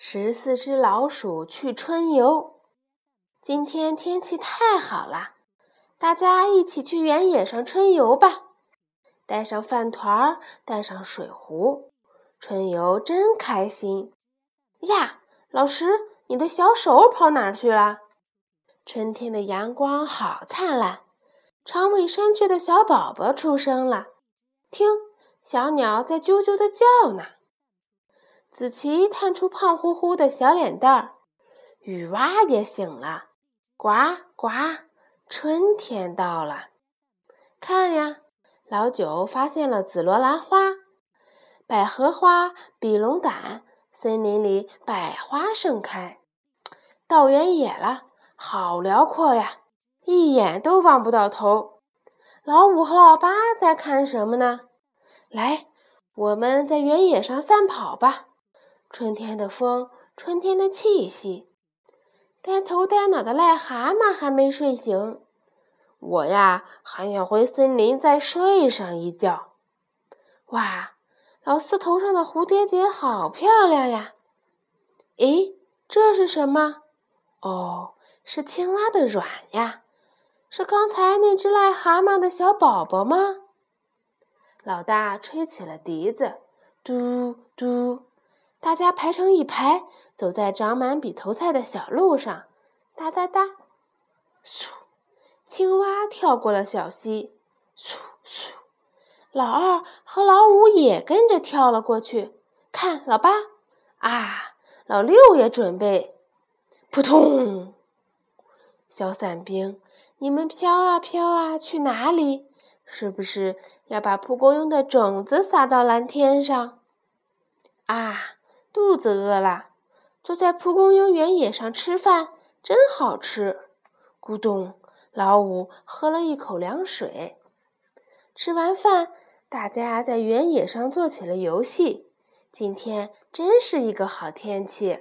十四只老鼠去春游。今天天气太好了，大家一起去原野上春游吧！带上饭团儿，带上水壶，春游真开心呀！老师，你的小手跑哪儿去了？春天的阳光好灿烂，长尾山雀的小宝宝出生了，听，小鸟在啾啾的叫呢。子琪探出胖乎乎的小脸蛋儿，雨蛙也醒了，呱呱，春天到了。看呀，老九发现了紫罗兰花、百合花、比龙胆，森林里百花盛开。到原野了，好辽阔呀，一眼都望不到头。老五和老八在看什么呢？来，我们在原野上散跑吧。春天的风，春天的气息。呆头呆脑的癞蛤蟆还没睡醒，我呀还想回森林再睡上一觉。哇，老四头上的蝴蝶结好漂亮呀！诶，这是什么？哦，是青蛙的卵呀！是刚才那只癞蛤蟆的小宝宝吗？老大吹起了笛子，嘟嘟。大家排成一排，走在长满笔头菜的小路上，哒哒哒，嗖！青蛙跳过了小溪，嗖嗖！老二和老五也跟着跳了过去。看，老八啊，老六也准备，扑通！小伞兵，你们飘啊飘啊，去哪里？是不是要把蒲公英的种子撒到蓝天上？啊！肚子饿了，坐在蒲公英原野上吃饭真好吃。咕咚，老五喝了一口凉水。吃完饭，大家在原野上做起了游戏。今天真是一个好天气。